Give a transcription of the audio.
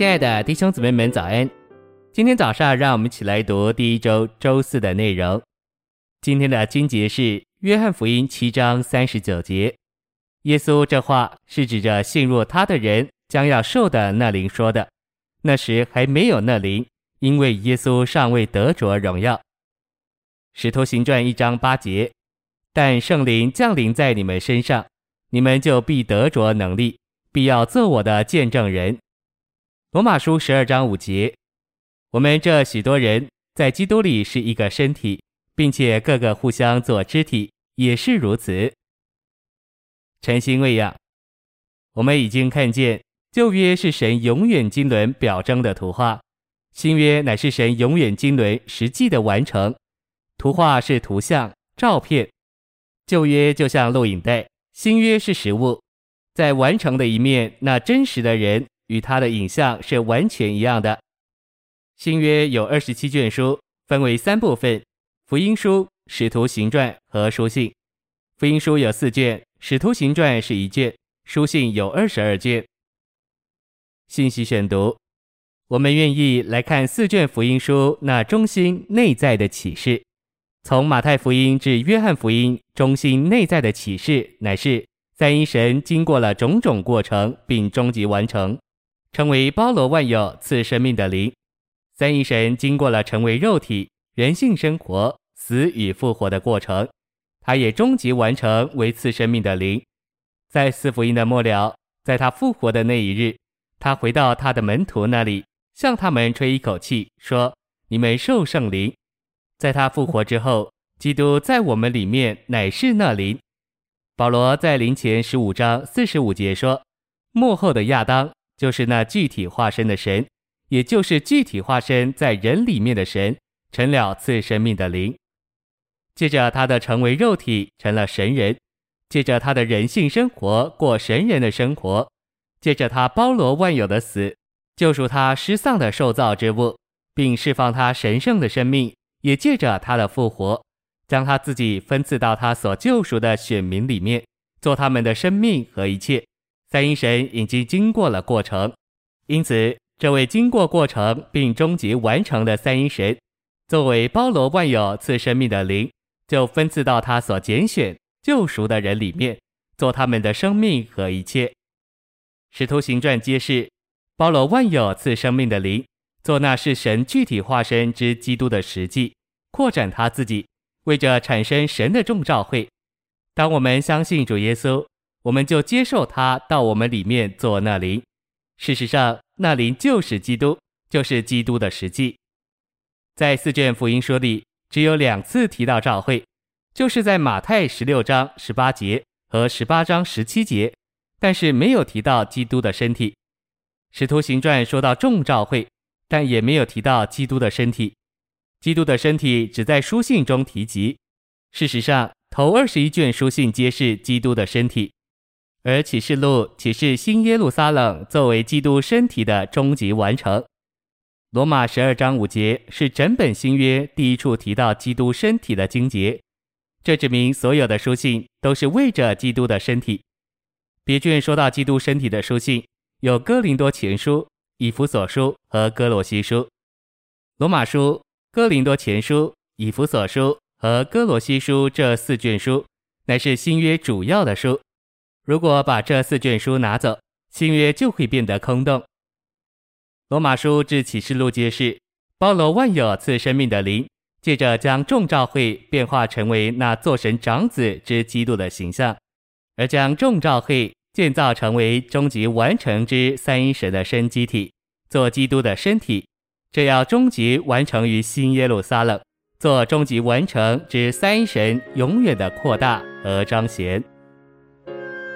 亲爱的弟兄姊妹们，早安！今天早上，让我们一起来读第一周周四的内容。今天的经节是《约翰福音》七章三十九节。耶稣这话是指着信入他的人将要受的那灵说的。那时还没有那灵，因为耶稣尚未得着荣耀。《使徒行传》一章八节。但圣灵降临在你们身上，你们就必得着能力，必要做我的见证人。罗马书十二章五节，我们这许多人在基督里是一个身体，并且各个互相做肢体，也是如此。晨星喂养，我们已经看见旧约是神永远经纶表征的图画，新约乃是神永远经纶实际的完成。图画是图像、照片。旧约就像录影带，新约是实物，在完成的一面，那真实的人与他的影像是完全一样的。新约有二十七卷书，分为三部分：福音书、使徒行传和书信。福音书有四卷，使徒行传是一卷，书信有二十二卷。信息选读，我们愿意来看四卷福音书那中心内在的启示。从马太福音至约翰福音，中心内在的启示乃是三一神经过了种种过程，并终极完成，成为包罗万有、赐生命的灵。三一神经过了成为肉体、人性生活、死与复活的过程，他也终极完成为赐生命的灵。在四福音的末了，在他复活的那一日，他回到他的门徒那里，向他们吹一口气，说：“你们受圣灵。”在他复活之后，基督在我们里面乃是那灵。保罗在林前十五章四十五节说：“幕后的亚当就是那具体化身的神，也就是具体化身在人里面的神，成了赐生命的灵。借着他的成为肉体，成了神人；借着他的人性生活，过神人的生活；借着他包罗万有的死，救赎他失丧的受造之物，并释放他神圣的生命。”也借着他的复活，将他自己分赐到他所救赎的选民里面，做他们的生命和一切。三一神已经经过了过程，因此这位经过过程并终极完成的三一神，作为包罗万有赐生命的灵，就分赐到他所拣选救赎的人里面，做他们的生命和一切。使徒行传揭示，包罗万有赐生命的灵。做那是神具体化身之基督的实际，扩展他自己，为着产生神的众召会。当我们相信主耶稣，我们就接受他到我们里面做那灵。事实上，那灵就是基督，就是基督的实际。在四卷福音书里，只有两次提到召会，就是在马太十六章十八节和十八章十七节，但是没有提到基督的身体。使徒行传说到众召会。但也没有提到基督的身体，基督的身体只在书信中提及。事实上，头二十一卷书信皆是基督的身体，而启示录启示新耶路撒冷作为基督身体的终极完成。罗马十二章五节是整本新约第一处提到基督身体的经节，这指明所有的书信都是为着基督的身体。别卷说到基督身体的书信有哥林多前书。以弗所书和哥罗西书，罗马书、哥林多前书、以弗所书和哥罗西书这四卷书，乃是新约主要的书。如果把这四卷书拿走，新约就会变得空洞。罗马书至启示录揭示，包罗万有赐生命的灵，借着将众召会变化成为那做神长子之基督的形象，而将众召会。建造成为终极完成之三一神的生机体，做基督的身体，这要终极完成于新耶路撒冷，做终极完成之三一神永远的扩大和彰显。